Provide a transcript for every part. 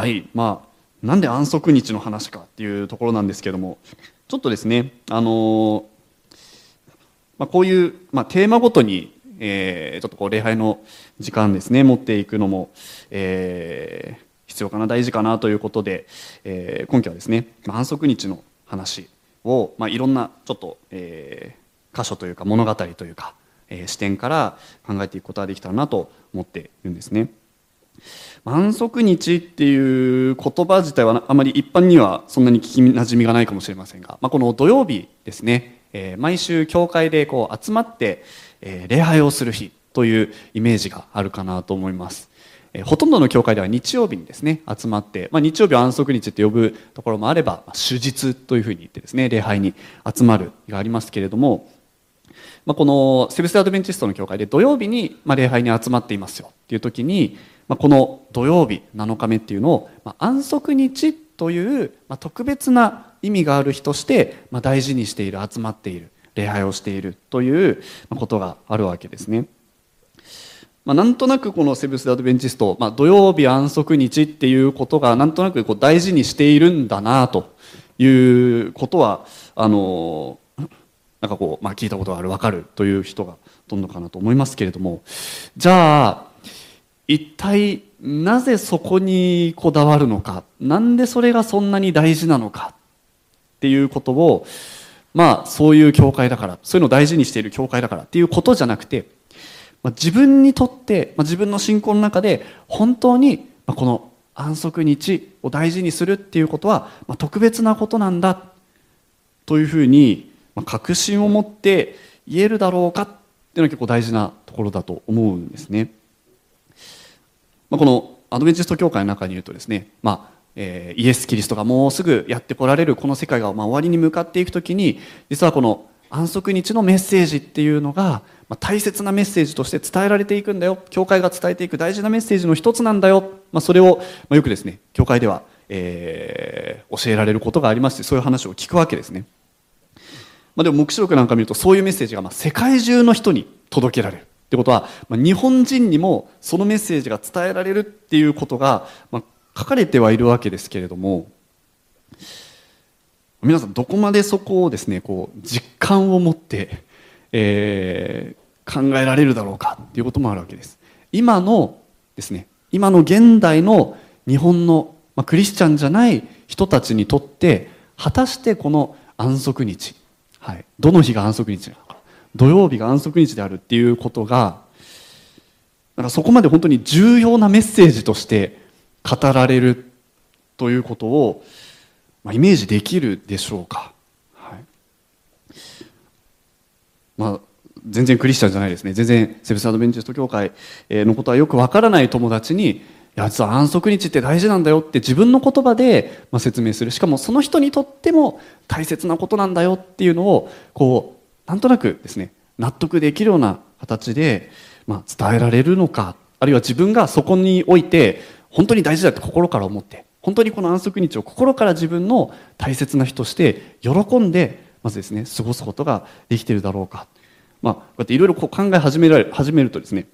はいまあなんで安息日の話かっていうところなんですけどもちょっとですねあのまあ、こういう、まあ、テーマごとに、えー、ちょっとこう礼拝の時間ですね持っていくのも、えー、必要かな大事かなということで、えー、今期はですねま安息日の話を、まあ、いろんなちょっと、えー、箇所というか物語というか、えー、視点から考えていくことができたらなと思っているんですね。安息日っていう言葉自体はあまり一般にはそんなに聞きなじみがないかもしれませんが、まあ、この土曜日ですね、えー、毎週教会でこう集まって、えー、礼拝をする日というイメージがあるかなと思います。えー、ほとんどの教会では日曜日にですね集まって、まあ、日曜日は安息日って呼ぶところもあれば、まあ、祝日というふうに言ってですね礼拝に集まるがありますけれども、まあ、このセブス・アドベンチストの教会で土曜日に、まあ、礼拝に集まっていますよっていう時に、まあ、この土曜日7日目っていうのを、まあ、安息日という、まあ、特別な意味がある日として、まあ、大事にしている集まっている礼拝をしているということがあるわけですね。まあ、なんとなくこのセブンス・アドベンチスト、まあ、土曜日安息日っていうことがなんとなくこう大事にしているんだなということはあのなんかこう、まあ、聞いたことがある分かるという人がほとんどかなと思いますけれどもじゃあ一体なぜそこにこだわるのか？なんでそれがそんなに大事なのか？っていうことをまあそういう教会だからそういうのを大事にしている教会だからっていうことじゃなくて、まあ、自分にとって、まあ、自分の信仰の中で本当にこの安息日を大事にするっていうことは、ま、特別なことなんだというふうに、ま、確信を持って言えるだろうかっていうのは結構大事なところだと思うんですね。まあ、このアドベンチスト教会の中に言うとですね、まあ、えー、イエス・キリストがもうすぐやってこられるこの世界がまあ終わりに向かっていく時に実はこの安息日のメッセージっていうのが、まあ、大切なメッセージとして伝えられていくんだよ。教会が伝えていく大事なメッセージの一つなんだよ、まあ、それを、まあ、よくですね教会では、えー、教えられることがありましてそういう話を聞くわけですね、まあ、でも黙示録なんか見るとそういうメッセージがまあ世界中の人に届けられる。ってことは、まあ、日本人にもそのメッセージが伝えられるっていうことが、まあ、書かれてはいるわけですけれども皆さんどこまでそこをですねこう実感を持って、えー、考えられるだろうかっていうこともあるわけです。今のですね今の現代の日本の、まあ、クリスチャンじゃない人たちにとって果たしてこの安息日、はい、どの日が安息日なのか。土曜日が安息日であるっていうことがなんかそこまで本当に重要なメッセージとして語られるということを、まあ、イメージできるでしょうか、はい。まあ、全然クリスチャンじゃないですね。全然セブスアドベンチスト教会のことはよくわからない友達にいや実は安息日って大事なんだよって自分の言葉で説明する。しかもその人にとっても大切なことなんだよっていうのをこうなんとなくですね納得できるような形で、まあ、伝えられるのかあるいは自分がそこにおいて本当に大事だって心から思って本当にこの安息日を心から自分の大切な人として喜んでまずですね過ごすことができているだろうか、まあ、こうやっていろいろ考え始められ始めるとですね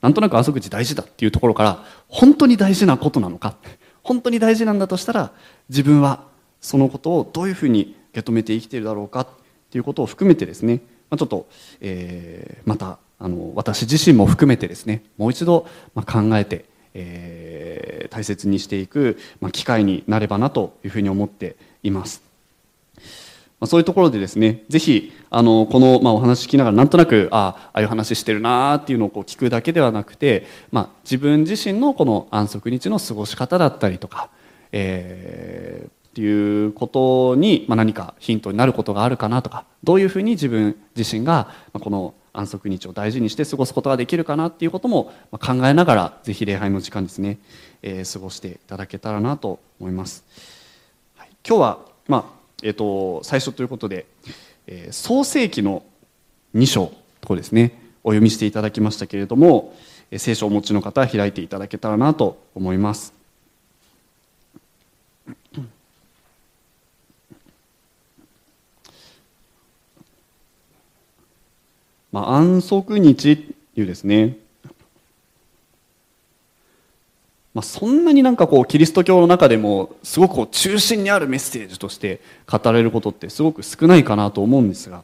なんとなく安息日大事だっていうところから本当に大事なことなのか本当に大事なんだとしたら自分はそのことをどういうふうに受け止めて生きているだろうかっていうことを含めてですね、まあ、ちょっと、えー、またあの私自身も含めてですねもう一度、まあ、考えてえー、大切にしていく、まあ、機会になればなというふうに思っています。まあ、そういうところでですね、ぜひ、あの、この、まあ、お話聞きながら、なんとなく、ああ、ああいう話してるなっていうのをこう聞くだけではなくて、まあ、自分自身のこの安息日の過ごし方だったりとか、えー、っていうことに、まあ、何かヒントになることがあるかなとか、どういうふうに自分自身が、この安息日を大事にして過ごすことができるかなっていうことも考えながらぜひ礼拝の時間ですね、えー、過ごしていただけたらなと思います、はい、今日は、まあえーと、最初ということで、えー、創世記の2章とこですねお読みしていただきましたけれども聖書をお持ちの方は開いていただけたらなと思います。まあ、安息日っていうですね。まあ、そんなになんかこうキリスト教の中でもすごくこう中心にあるメッセージとして語られることってすごく少ないかなと思うんですが、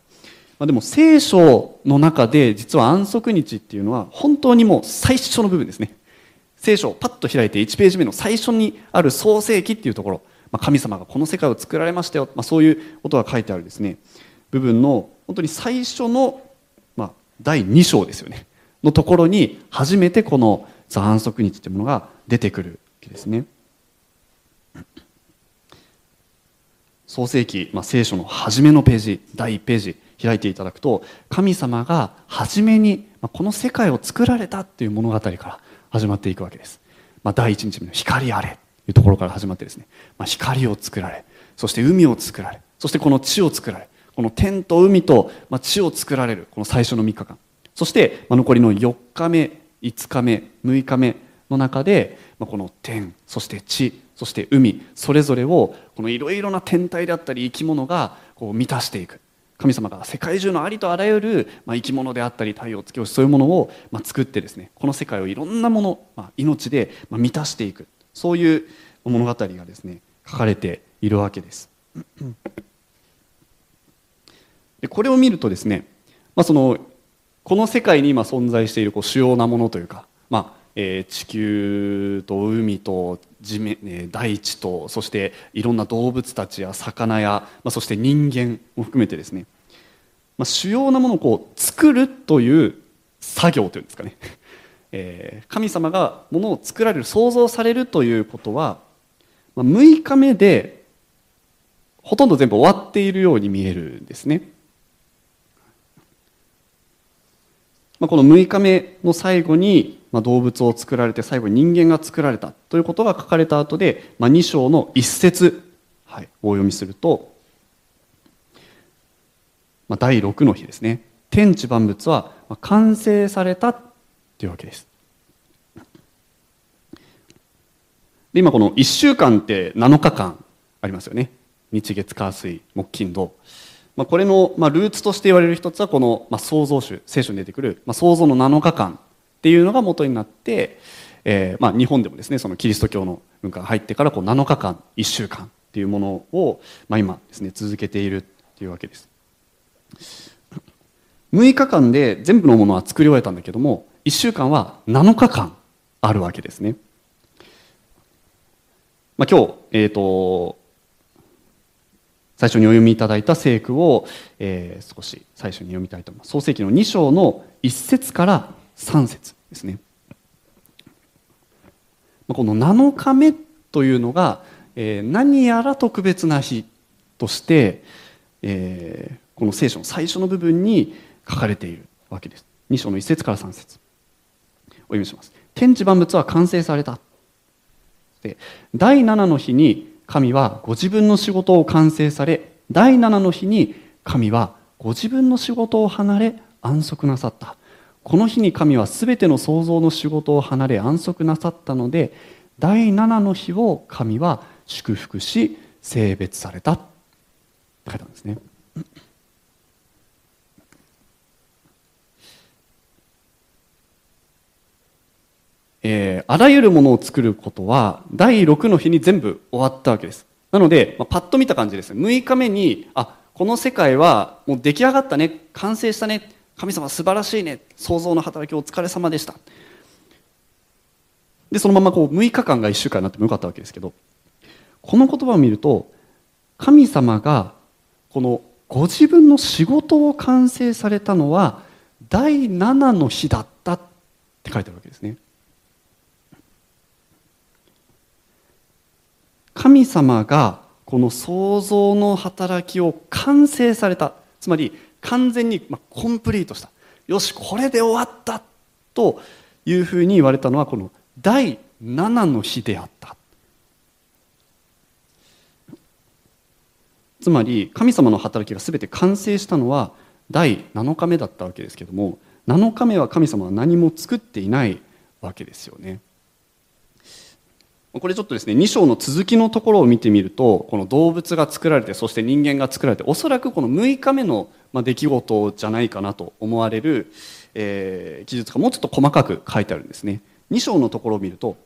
まあ、でも聖書の中で実は安息日っていうのは本当にもう最初の部分ですね。聖書をパッと開いて1ページ目の最初にある創世記っていうところ、まあ、神様がこの世界を作られましたよ、まあ、そういうことが書いてあるですね。部分の本当に最初の、第2章ですよね。のところに初めてこの安息日というものが出てくるわけですね。創世記、まあ、聖書の初めのページ第1ページ開いていただくと神様が初めにこの世界を作られたっていう物語から始まっていくわけです、まあ、第1日目の光あれというところから始まってですね、まあ、光を作られそして海を作られそしてこの地を作られこの天と海と地を作られるこの最初の3日間。そして残りの4日目5日目6日目の中でこの天そして地そして海それぞれをこのいろいろな天体であったり生き物がこう満たしていく。神様が世界中のありとあらゆる生き物であったり太陽月星そういうものを作ってですねこの世界をいろんなもの命で満たしていく。そういう物語がですね書かれているわけです。でこれを見るとですね、まあ、そのこの世界に今存在しているこう主要なものというか、まあえー、地球と海と地面、えー、大地とそしていろんな動物たちや魚や、まあ、そして人間も含めてですね、まあ、主要なものをこう作るという作業というんですかね、えー、神様がものを作られる創造されるということは、まあ、6日目でほとんど全部終わっているように見えるんですね。まあ、この6日目の最後に、まあ、動物を作られて最後に人間が作られたということが書かれた後で、まあ、2章の一節、はい、お読みすると、まあ、第6の日ですね。天地万物は完成されたというわけです。で今この1週間って7日間ありますよね。日月火水木金土。まあ、これの、まあ、ルーツとして言われる一つはこの、まあ、創造主聖書に出てくる、まあ、創造の7日間っていうのが元になって、えーまあ、日本でもですねそのキリスト教の文化が入ってからこう7日間1週間っていうものを、まあ、今ですね続けているっていうわけです。6日間で全部のものは作り終えたんだけども1週間は7日間あるわけですね、まあ、今日、えーと最初にお読みいただいた聖句を、えー、少し最初に読みたいと思います。創世記の2章の1節から3節ですね。この7日目というのが、えー、何やら特別な日として、えー、この聖書の最初の部分に書かれているわけです。2章の1節から3節。お読みします。天地万物は完成された。で第7の日に神はご自分の仕事を完成され第七の日に神はご自分の仕事を離れ安息なさった。この日に神は全ての創造の仕事を離れ安息なさったので第七の日を神は祝福し性別された。って書いてあるんですね。えー、あらゆるものを作ることは第6の日に全部終わったわけです。なので、まあ、パッと見た感じです。6日目にあこの世界はもう出来上がったね。完成したね。神様素晴らしいね。創造の働きお疲れ様でした。でそのままこう6日間が1週間になってもよかったわけですけどこの言葉を見ると神様がこのご自分の仕事を完成されたのは第7の日だったって書いてあるわけですね。神様がこの創造の働きを完成された。つまり完全にコンプリートした。よしこれで終わったというふうに言われたのはこの第7の日であった。つまり神様の働きが全て完成したのは第7日目だったわけですけども7日目は神様は何も作っていないわけですよね。これちょっとですね2章の続きのところを見てみるとこの動物が作られてそして人間が作られておそらくこの6日目の出来事じゃないかなと思われる、えー、記述がもうちょっと細かく書いてあるんですね2章のところを見ると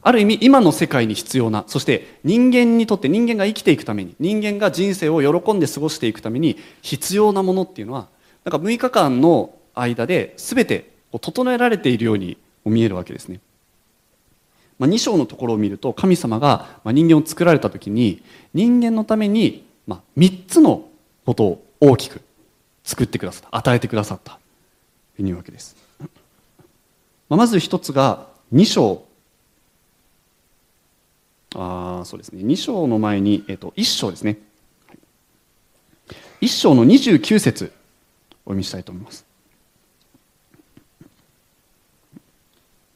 ある意味今の世界に必要なそして人間にとって人間が生きていくために人間が人生を喜んで過ごしていくために必要なものっていうのはなんか6日間の間で全て整えられているように見えるわけですね。まあ、2章のところを見ると神様が人間を作られた時に人間のためにま3つのことを大きく作ってくださった与えてくださったというわけです。まず一つが2章。あそうですね。2章の前に、えっと、1章ですね。1章の29節お読みしたいと思います。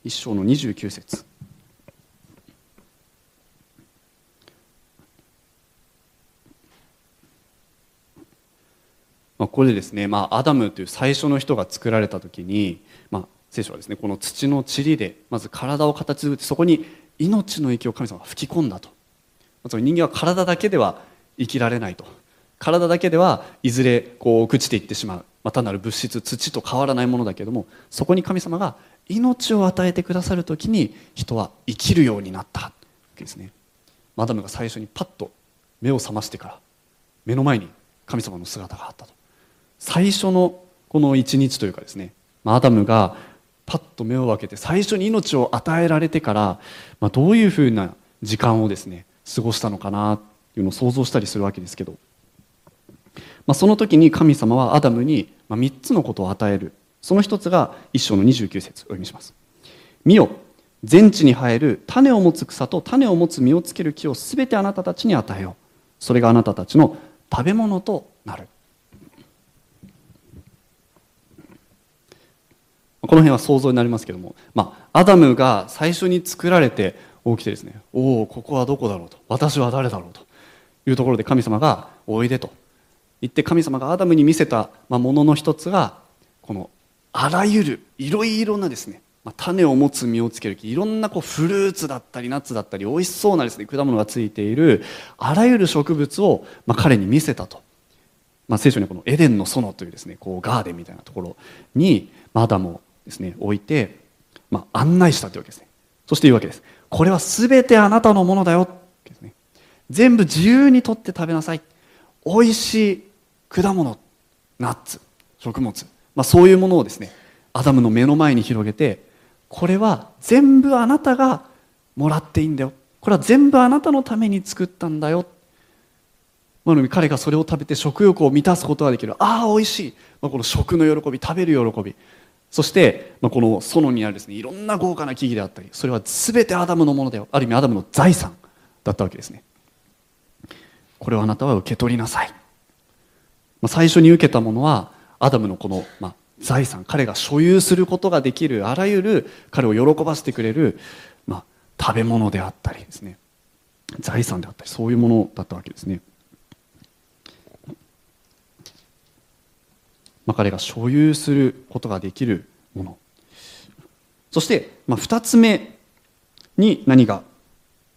1章の29節。これでですね、まあ、アダムという最初の人が作られた時に、まあ、聖書はですねこの土の塵でまず体を形作ってそこに命の息を神様が吹き込んだと。つまり人間は体だけでは生きられないと。体だけではいずれこう朽ちていってしまう、まあ、単なる物質土と変わらないものだけどもそこに神様が命を与えてくださる時に人は生きるようになったわけですね。マダムが最初にパッと目を覚ましてから目の前に神様の姿があったと。最初のこの一日というかですねアダムがパッと目を開けて最初に命を与えられてから、まあ、どういうふうな時間をですね過ごしたのかなっていうのを想像したりするわけですけど、まあ、その時に神様はアダムに3つのことを与える。その一つが一章の29節お読みします「見よ全地に生える種を持つ草と種を持つ実をつける木をすべてあなたたちに与えよう。それがあなたたちの食べ物となる」この辺は想像になりますけども、まあ、アダムが最初に作られて起きてですねおおここはどこだろうと私は誰だろうというところで神様がおいでと。言って神様がアダムに見せたものの一つがこのあらゆるいろいろなですね種を持つ実をつける木いろんなこうフルーツだったりナッツだったり美味しそうなですね果物がついているあらゆる植物をまあ彼に見せたと、まあ、聖書にはこのエデンの園というですねこうガーデンみたいなところにアダムをですね置いて、まあ、案内したというわけですね。そして言うわけです。これは全てあなたのものだよ。ね。全部自由にとって食べなさい。美味しい果物。ナッツ。食物、まあ、そういうものをですねアダムの目の前に広げてこれは全部あなたがもらっていいんだよ。これは全部あなたのために作ったんだよ。まあ、彼がそれを食べて食欲を満たすことができる。ああ美味しい、まあ、この食の喜び食べる喜び。そして、まあ、この園にあるですねいろんな豪華な木々であったりそれは全てアダムのものである意味アダムの財産だったわけですね。これをあなたは受け取りなさい、まあ、最初に受けたものはアダムのこの、まあ、財産。彼が所有することができるあらゆる彼を喜ばせてくれる、まあ、食べ物であったりですね。財産であったりそういうものだったわけですね。まあ、彼が所有することができるもの。そして、まあ、2つ目に何が、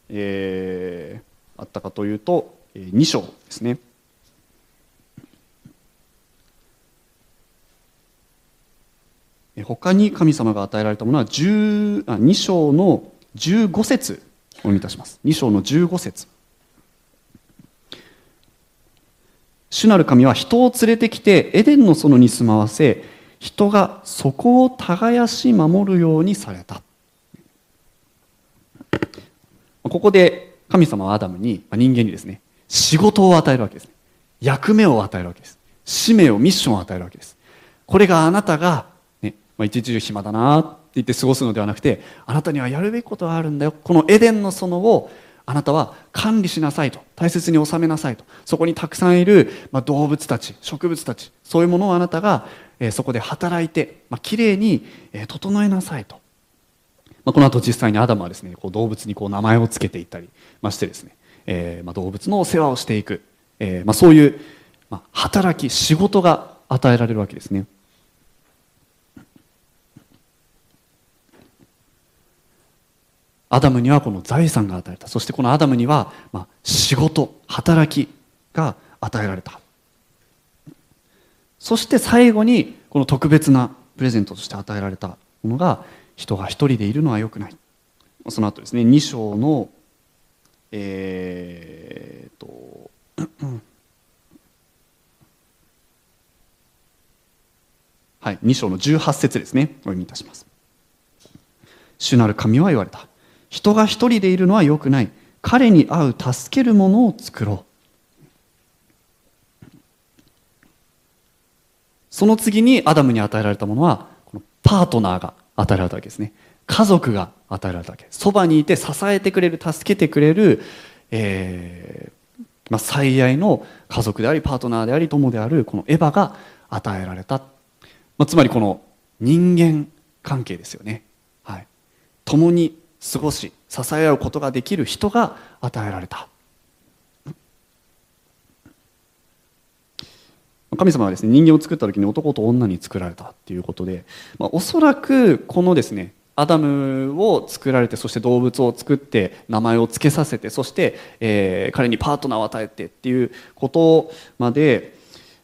えー、あったかというと2章ですね。他に神様が与えられたものは10あ2章の15節お読みいたします。2章の15節。主なる神は人を連れてきてエデンの園に住まわせ人がそこを耕し守るようにされた。ここで神様はアダムに人間にですね仕事を与えるわけです役目を与えるわけです。使命をミッションを与えるわけです。これがあなたが、ねまあ、一日中暇だなって言って過ごすのではなくてあなたにはやるべきことがあるんだよ。このエデンの園をあなたは管理しなさいと。大切に収めなさいと。そこにたくさんいる、まあ、動物たち植物たちそういうものをあなたが、えー、そこで働いて、まあ、きれいに、えー、整えなさいと、まあ、この後実際にアダムはですねこう動物にこう名前を付けていったりましてですね、えーまあ、動物の世話をしていく、えーまあ、そういう、まあ、働き仕事が与えられるわけですね。アダムにはこの財産が与えられた。そしてこのアダムには、まあ、仕事働きが与えられた。そして最後にこの特別なプレゼントとして与えられたものが人が一人でいるのはよくない。その後ですね2章のえー、とはい、2章の18節ですね。お読みいたします。主なる神は言われた。人が一人でいるのはよくない。彼に合う助けるものを作ろう。その次にアダムに与えられたものはこのパートナーが与えられたわけですね。家族が与えられたわけ。そばにいて支えてくれる助けてくれる、えーまあ、最愛の家族でありパートナーであり友であるこのエヴァが与えられた、まあ、つまりこの人間関係ですよね、はい、共に過ごし支え合うことができる人が与えられた。神様はですね人間を作った時に男と女に作られたっていうことで、まあ、おそらくこのですねアダムを作られてそして動物を作って名前を付けさせてそして、えー、彼にパートナーを与えてっていうことまで、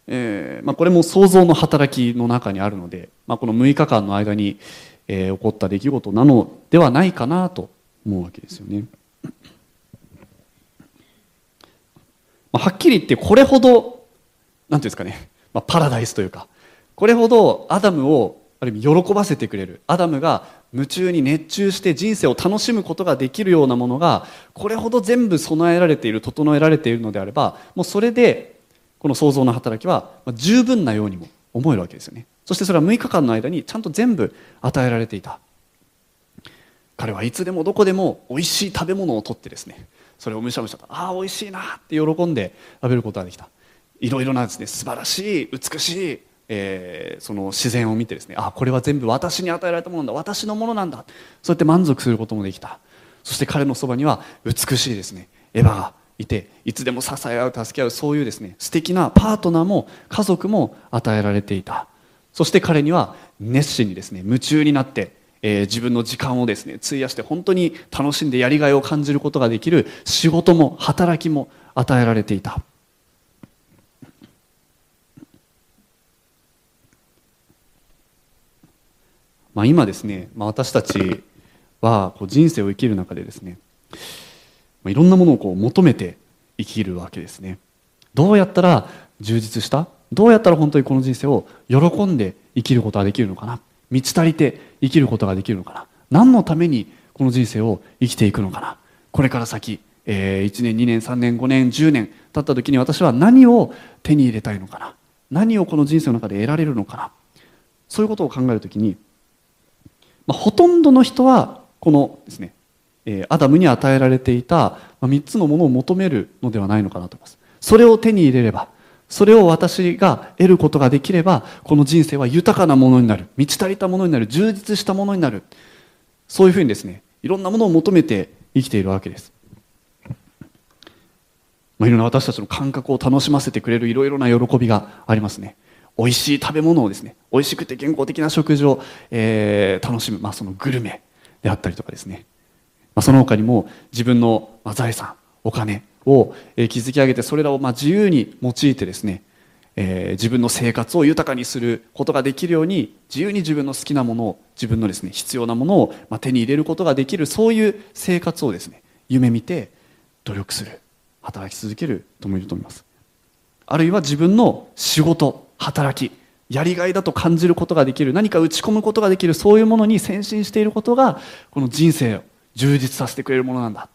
えーまあ、これも想像の働きの中にあるので、まあ、この6日間の間に、えー、起こった出来事なのではないかなと思うわけですよね。まあ、はっきり言ってこれほど何ていうんですかね、まあ、パラダイスというか。これほどアダムをある意味喜ばせてくれる。アダムが夢中に熱中して人生を楽しむことができるようなものがこれほど全部備えられている整えられているのであればもうそれでこの想像の働きは十分なようにも思えるわけですよね。そしてそれは6日間の間にちゃんと全部与えられていた。彼はいつでもどこでも美味しい食べ物をとってですねそれをむしゃむしゃとああ美味しいなって喜んで食べることができた。いろいろなですね素晴らしい美しい、えー、その自然を見てですねあこれは全部私に与えられたものだ私のものなんだそうやって満足することもできた。そして彼のそばには美しいですねエヴァがいていつでも支え合う助け合うそういうですね素敵なパートナーも家族も与えられていた。そして彼には熱心にですね夢中になってえー、自分の時間をですね費やして本当に楽しんでやりがいを感じることができる仕事も働きも与えられていた。まあ、今ですね、まあ、私たちはこう人生を生きる中でですね、まあ、いろんなものをこう求めて生きるわけですね。どうやったら充実したどうやったら本当にこの人生を喜んで生きることができるのかな？満ち足りて生きることができるのかな？何のためにこの人生を生きていくのかな？これから先、えー、1年2年3年5年10年経った時に私は何を手に入れたいのかな？何をこの人生の中で得られるのかな？そういうことを考える時に、まあ、ほとんどの人はこのですね、えー、アダムに与えられていた、3つのものを求めるのではないのかなと思います。それを手に入れればそれを私が得ることができればこの人生は豊かなものになる。満ち足りたものになる。充実したものになる。そういうふうにですねいろんなものを求めて生きているわけです、まあ、いろんな私たちの感覚を楽しませてくれるいろいろな喜びがありますね。美味しい食べ物をですね美味しくて健康的な食事を、えー、楽しむ、まあ、そのグルメであったりとかですね、まあ、その他にも自分の財産お金を築き上げてそれらをま自由に用いてですね、えー、自分の生活を豊かにすることができるように自由に自分の好きなものを自分のですね必要なものをま手に入れることができるそういう生活をですね夢見て努力する働き続けるともいると思います。あるいは自分の仕事働きやりがいだと感じることができる何か打ち込むことができるそういうものに先進していることがこの人生を充実させてくれるものなんだ。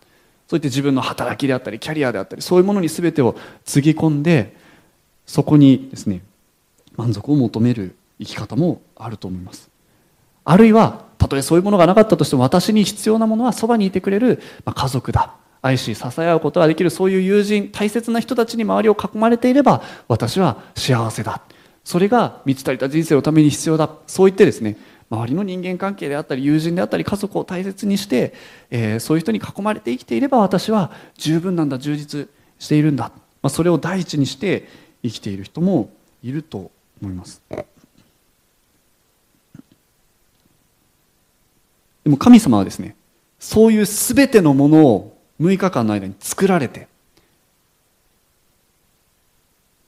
そういって自分の働きであったりキャリアであったりそういうものに全てをつぎ込んでそこにですね満足を求める生き方もあると思います。あるいはたとえそういうものがなかったとしても私に必要なものはそばにいてくれる、まあ家族だ。愛し支え合うことができるそういう友人大切な人たちに周りを囲まれていれば私は幸せだ。それが満ち足りた人生のために必要だ。そう言ってですね周りの人間関係であったり友人であったり家族を大切にして、えー、そういう人に囲まれて生きていれば私は十分なんだ充実しているんだ、まあ、それを第一にして生きている人もいると思います。でも神様はですねそういう全てのものを6日間の間に作られて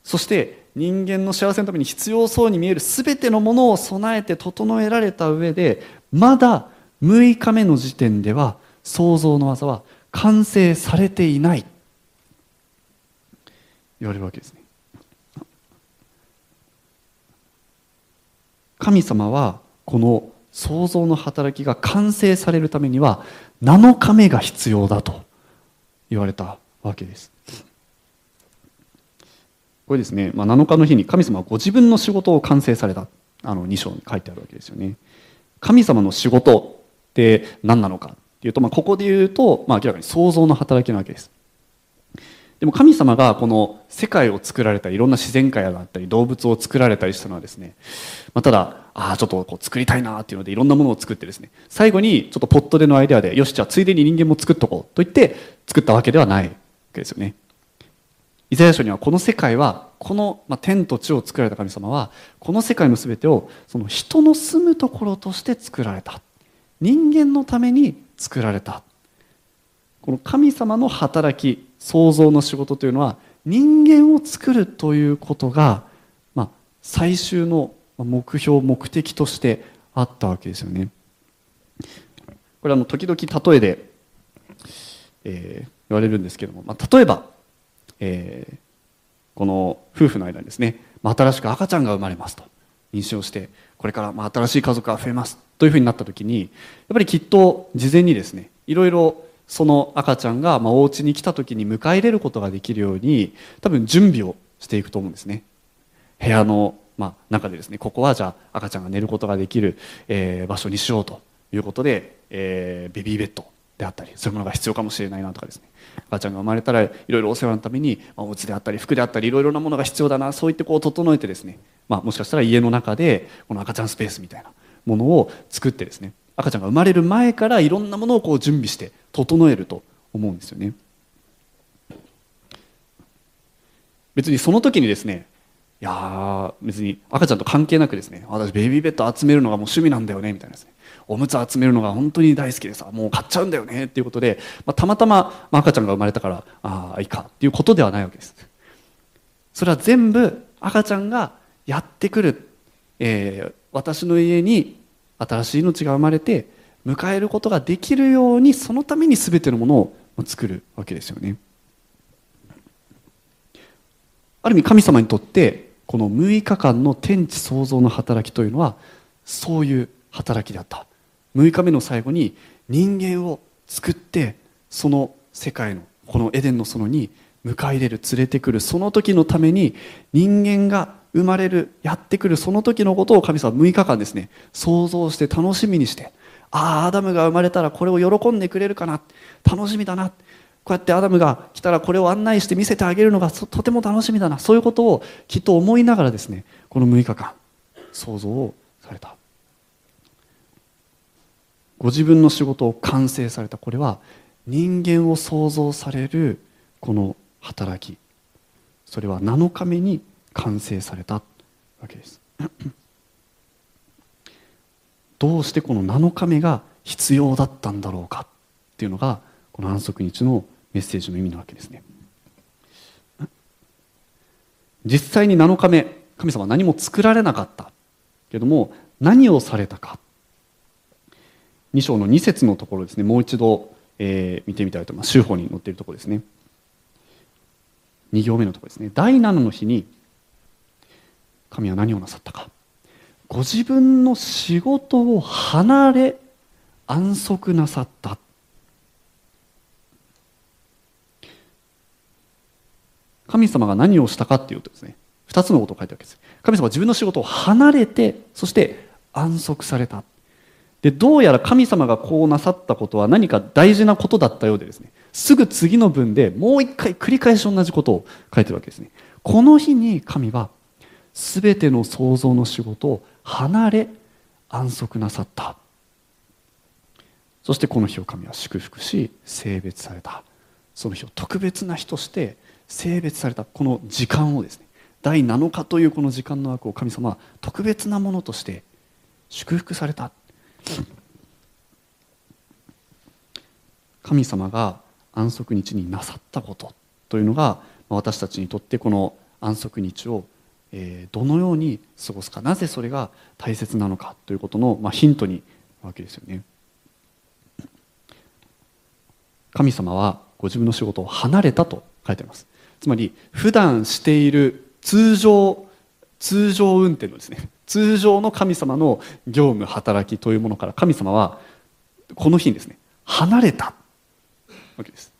そして人間の幸せのために必要そうに見える全てのものを備えて整えられた上でまだ6日目の時点では創造の技は完成されていない。言われるわけですね。神様はこの創造の働きが完成されるためには7日目が必要だと言われたわけです。これですね、まあ、7日の日に神様はご自分の仕事を完成されたあの2章に書いてあるわけですよね。神様の仕事って何なのかっていうと、まあ、ここで言うと、まあ、明らかに創造の働きなわけです。でも神様がこの世界を作られたりいろんな自然界があったり動物を作られたりしたのはですね、まあ、ただああちょっとこう作りたいなっていうのでいろんなものを作ってですね最後にちょっとポットでのアイデアでよしじゃあついでに人間も作っとこうと言って作ったわけではないわけですよね。イザヤ書にはこの世界はこの、まあ、天と地を作られた神様はこの世界の全てをその人の住むところとして作られた人間のために作られたこの神様の働き創造の仕事というのは人間を作るということが、まあ、最終の目標目的としてあったわけですよね。これあの時々例えで、えー、言われるんですけども、まあ、例えば、えー、この夫婦の間にですね、まあ、新しく赤ちゃんが生まれますと。認証してこれからまあ新しい家族が増えますというふうになった時にやっぱりきっと事前にですねいろいろその赤ちゃんがまあお家に来た時に迎え入れることができるように多分準備をしていくと思うんですね。部屋のまあ中でですねここはじゃあ赤ちゃんが寝ることができる、えー、場所にしようということで、えー、ベビーベッドであったりそういうものが必要かもしれないなとかですね。赤ちゃんが生まれたらいろいろお世話のために、まあ、お家であったり服であったりいろいろなものが必要だなそういってこう整えてですね、まあ、もしかしたら家の中でこの赤ちゃんスペースみたいなものを作ってですね赤ちゃんが生まれる前からいろんなものをこう準備して整えると思うんですよね。別にその時にですねいや別に赤ちゃんと関係なくですね私ベビーベッド集めるのがもう趣味なんだよねみたいなですね。おむつ集めるのが本当に大好きでさもう買っちゃうんだよねっていうことで、まあ、たまたま、まあ、赤ちゃんが生まれたからああいいかっていうことではないわけです。それは全部赤ちゃんがやってくる、えー、私の家に新しい命が生まれて迎えることができるようにそのために全てのものを作るわけですよね。ある意味神様にとってこの6日間の天地創造の働きというのはそういう働きであった。6日目の最後に人間を作ってその世界のこのエデンの園に迎え入れる連れてくるその時のために人間が生まれるやってくるその時のことを神様は6日間ですね想像して楽しみにしてああアダムが生まれたらこれを喜んでくれるかな楽しみだなこうやってアダムが来たらこれを案内して見せてあげるのがとても楽しみだなそういうことをきっと思いながらですねこの6日間想像をされた。ご自分の仕事を完成された。これは人間を創造されるこの働き。それは7日目に完成されたわけです。どうしてこの7日目が必要だったんだろうかっていうのがこの安息日のメッセージの意味なわけですね。実際に7日目神様は何も作られなかったけども何をされたか。2章の2節のところですね。もう一度、えー、見てみたいと思います。修法に載っているところですね。2行目のところですね。第7の日に神は何をなさったか。ご自分の仕事を離れ安息なさった。神様が何をしたかっていうとですね2つのことを書いてあるわけです。神様は自分の仕事を離れてそして安息された。でどうやら神様がこうなさったことは何か大事なことだったようでですね。すぐ次の文でもう一回繰り返し同じことを書いてるわけですね。この日に神は全ての創造の仕事を離れ安息なさった。そしてこの日を神は祝福し性別された。その日を特別な日として性別された。この時間をですね第7日というこの時間の枠を神様は特別なものとして祝福された。神様が安息日になさったことというのが私たちにとってこの安息日をどのように過ごすかなぜそれが大切なのかということのヒントになるわけですよね。神様はご自分の仕事を離れたと書いてあります。つまり普段している通常通常運転のですね通常の神様の業務働きというものから神様はこの日にですね離れたわけです。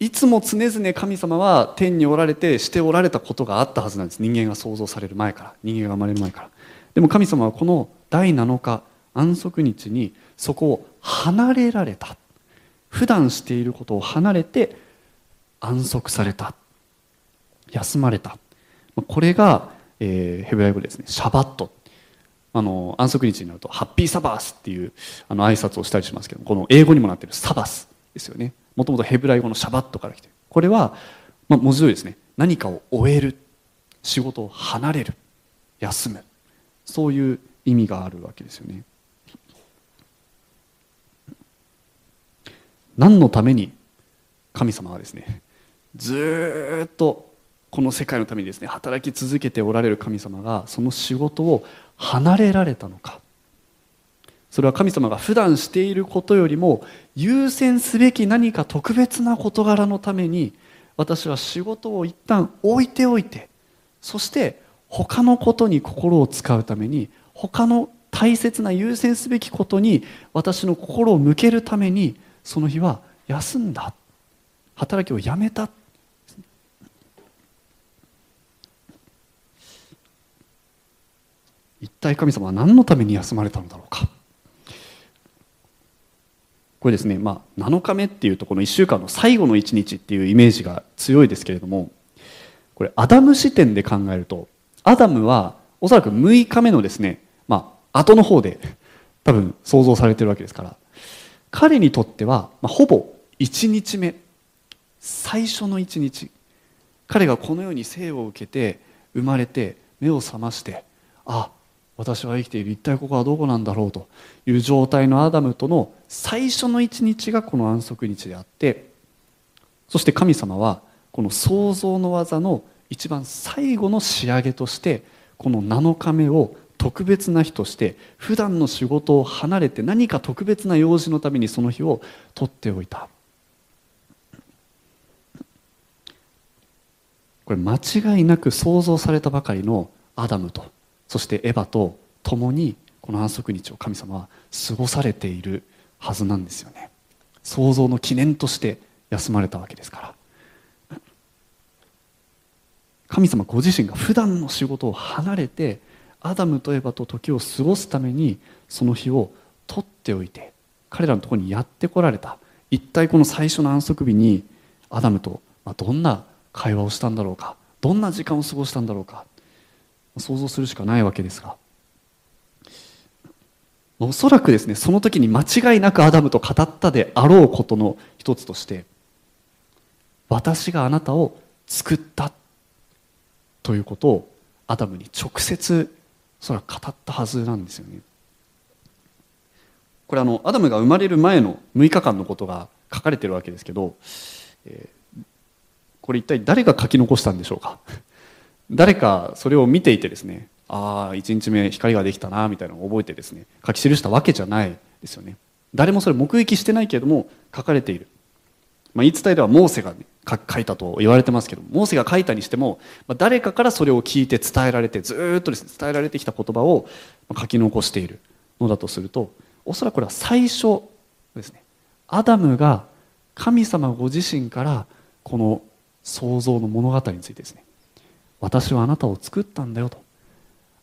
いつも常々神様は天におられてしておられたことがあったはずなんです。人間が創造される前から人間が生まれる前から。でも神様はこの第7日安息日にそこを離れられた。普段していることを離れて安息された。休まれた。これが、えー、ヘブライ語ですね。シャバット。あの安息日になるとハッピーサバースっていうあの挨拶をしたりしますけどこの英語にもなっているサバスですよね。もともとヘブライ語のシャバットから来てこれは、まあ、文字通りですね。何かを終える。仕事を離れる。休む。そういう意味があるわけですよね。何のために神様はですねずっとこの世界のためにですね働き続けておられる神様がその仕事を離れられたのか。それは神様が普段していることよりも優先すべき何か特別な事柄のために私は仕事を一旦置いておいてそして他のことに心を使うために他の大切な優先すべきことに私の心を向けるためにその日は休んだ。働きをやめた。一体神様は何のために休まれたのだろうか？これですね、まあ、7日目っていうとこの1週間の最後の1日っていうイメージが強いですけれどもこれアダム視点で考えるとアダムはおそらく6日目のですね、まあ後の方で多分想像されてるわけですから彼にとっては、まあ、ほぼ1日目最初の1日彼がこの世に生を受けて生まれて目を覚ましてあ私は生きている一体ここはどこなんだろうという状態のアダムとの最初の一日がこの安息日であってそして神様はこの創造の技の一番最後の仕上げとしてこの7日目を特別な日として普段の仕事を離れて何か特別な用事のためにその日を取っておいた。これ間違いなく想像されたばかりのアダムとそしてエヴァと共にこの安息日を神様は過ごされているはずなんですよね。創造の記念として休まれたわけですから。神様ご自身が普段の仕事を離れてアダムとエヴァと時を過ごすためにその日を取っておいて彼らのところにやってこられた。一体この最初の安息日にアダムとどんな会話をしたんだろうかどんな時間を過ごしたんだろうか想像するしかないわけですがおそらくですねその時に間違いなくアダムと語ったであろうことの一つとして私があなたを作ったということをアダムに直接それは語ったはずなんですよね。これあのアダムが生まれる前の6日間のことが書かれてるわけですけど、えー、これ一体誰が書き残したんでしょうか？誰かそれを見ていてですねああ1日目光ができたなみたいなのを覚えてですね書き記したわけじゃないですよね。誰もそれ目撃してないけれども書かれている、まあ、言い伝えではモーセが、ね、書いたと言われてますけどモーセが書いたにしても、まあ、誰かからそれを聞いて伝えられてずっとですね伝えられてきた言葉を書き残しているのだとするとおそらくこれは最初ですね。アダムが神様ご自身からこの創造の物語についてですね私はあなたを作ったんだよと。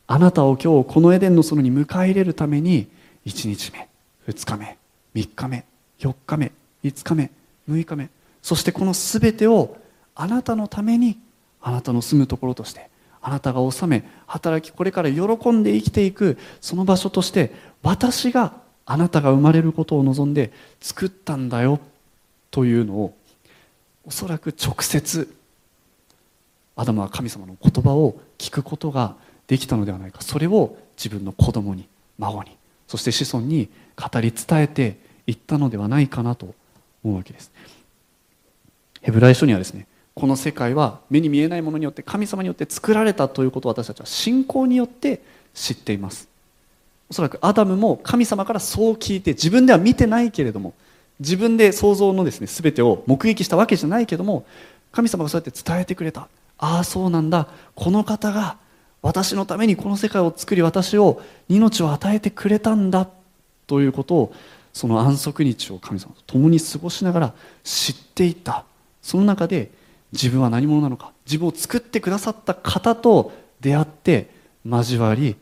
あなたを今日このエデンの園に迎え入れるために1日目2日目3日目4日目5日目6日目そしてこの全てをあなたのためにあなたの住むところとしてあなたが治め働きこれから喜んで生きていくその場所として私があなたが生まれることを望んで作ったんだよというのをおそらく直接アダムは神様の言葉を聞くことができたのではないか。それを自分の子供に孫にそして子孫に語り伝えていったのではないかなと思うわけです。ヘブライ書にはですねこの世界は目に見えないものによって神様によって作られたということを私たちは信仰によって知っています。おそらくアダムも神様からそう聞いて自分では見てないけれども自分で想像のですね全てを目撃したわけじゃないけども神様がそうやって伝えてくれた。ああそうなんだ。この方が私のためにこの世界を作り私を命を与えてくれたんだということをその安息日を神様と共に過ごしながら知っていった。その中で自分は何者なのか自分を作ってくださった方と出会って交わり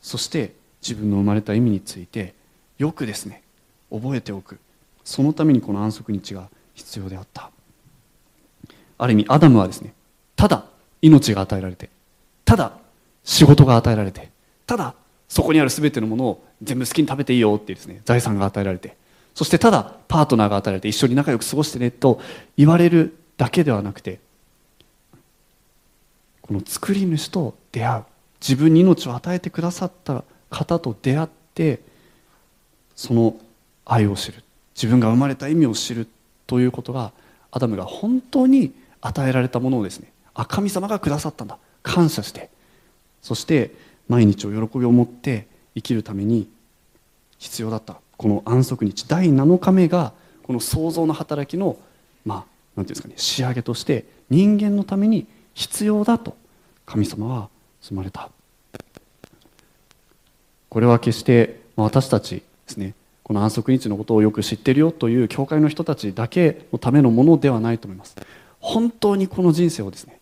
そして自分の生まれた意味についてよくですね覚えておく。そのためにこの安息日が必要であった。ある意味アダムはですねただ命が与えられてただ仕事が与えられてただそこにある全てのものを全部好きに食べていいよっていうですね財産が与えられてそしてただパートナーが与えられて一緒に仲良く過ごしてねと言われるだけではなくてこの作り主と出会う自分に命を与えてくださった方と出会ってその愛を知る自分が生まれた意味を知るということがアダムが本当に与えられたものをですねあ神様がくださったんだ。感謝して。そして毎日を喜びを持って生きるために必要だった。この安息日。第7日目がこの創造の働きのまあ何ていうんですかね仕上げとして人間のために必要だと。神様は積まれた。これは決して私たちですねこの安息日のことをよく知ってるよという教会の人たちだけのためのものではないと思います。本当にこの人生をですね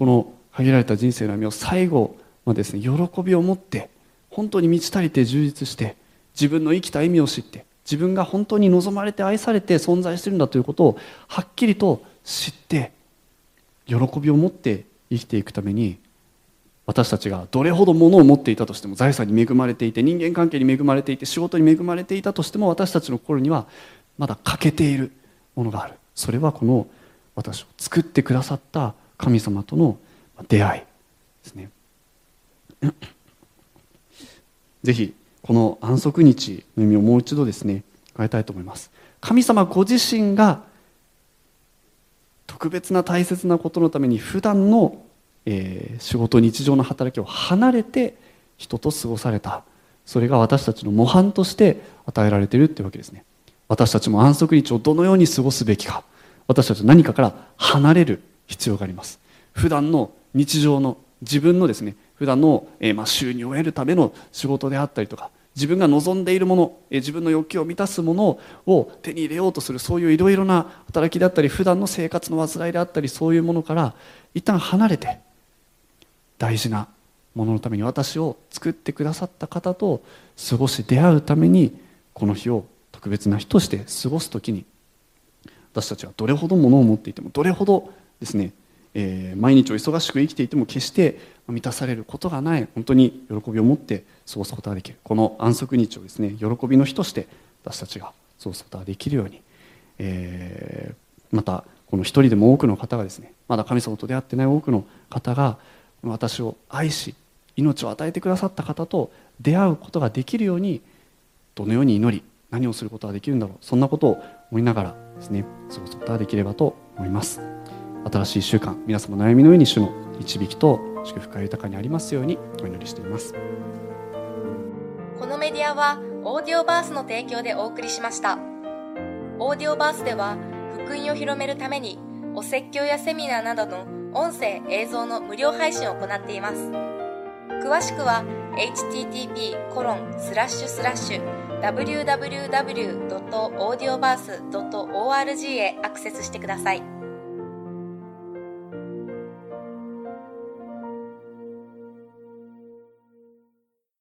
この限られた人生の歩みを最後までですね喜びを持って本当に満ち足りて充実して自分の生きた意味を知って自分が本当に望まれて愛されて存在してるんだということをはっきりと知って喜びを持って生きていくために私たちがどれほど物を持っていたとしても財産に恵まれていて人間関係に恵まれていて仕事に恵まれていたとしても私たちの心にはまだ欠けているものがある。それはこの私を作ってくださった神様との出会いですね。ぜひこの安息日の意味をもう一度ですね変えたいと思います。神様ご自身が特別な大切なことのために普段の、えー、仕事日常の働きを離れて人と過ごされた。それが私たちの模範として与えられているというわけですね。私たちも安息日をどのように過ごすべきか。私たちは何かから離れる。必要があります。普段の日常の自分のですね普段の、えー、まあ収入を得るための仕事であったりとか自分が望んでいるものえ自分の欲求を満たすものを手に入れようとするそういういろいろな働きであったり普段の生活の煩いであったりそういうものから一旦離れて大事なもののために私を作ってくださった方と過ごし出会うためにこの日を特別な日として過ごす時に私たちはどれほどものを持っていてもどれほどですねえー、毎日を忙しく生きていても決して満たされることがない本当に喜びを持って過ごすことができるこの安息日をですね喜びの日として私たちが過ごすことができるように、えー、またこの一人でも多くの方がですねまだ神様と出会ってない多くの方が私を愛し命を与えてくださった方と出会うことができるようにどのように祈り何をすることができるんだろうそんなことを思いながらですね過ごすことができればと思います。新しい週間皆様の悩みの上に主の導きと祝福が豊かにありますようにお祈りしています。このメディアはオーディオバースの提供でお送りしました。オーディオバースでは福音を広めるためにお説教やセミナーなどの音声映像の無料配信を行っています。詳しくは http コロンスラッシュスラッシュ www.audioverse.org へアクセスしてください。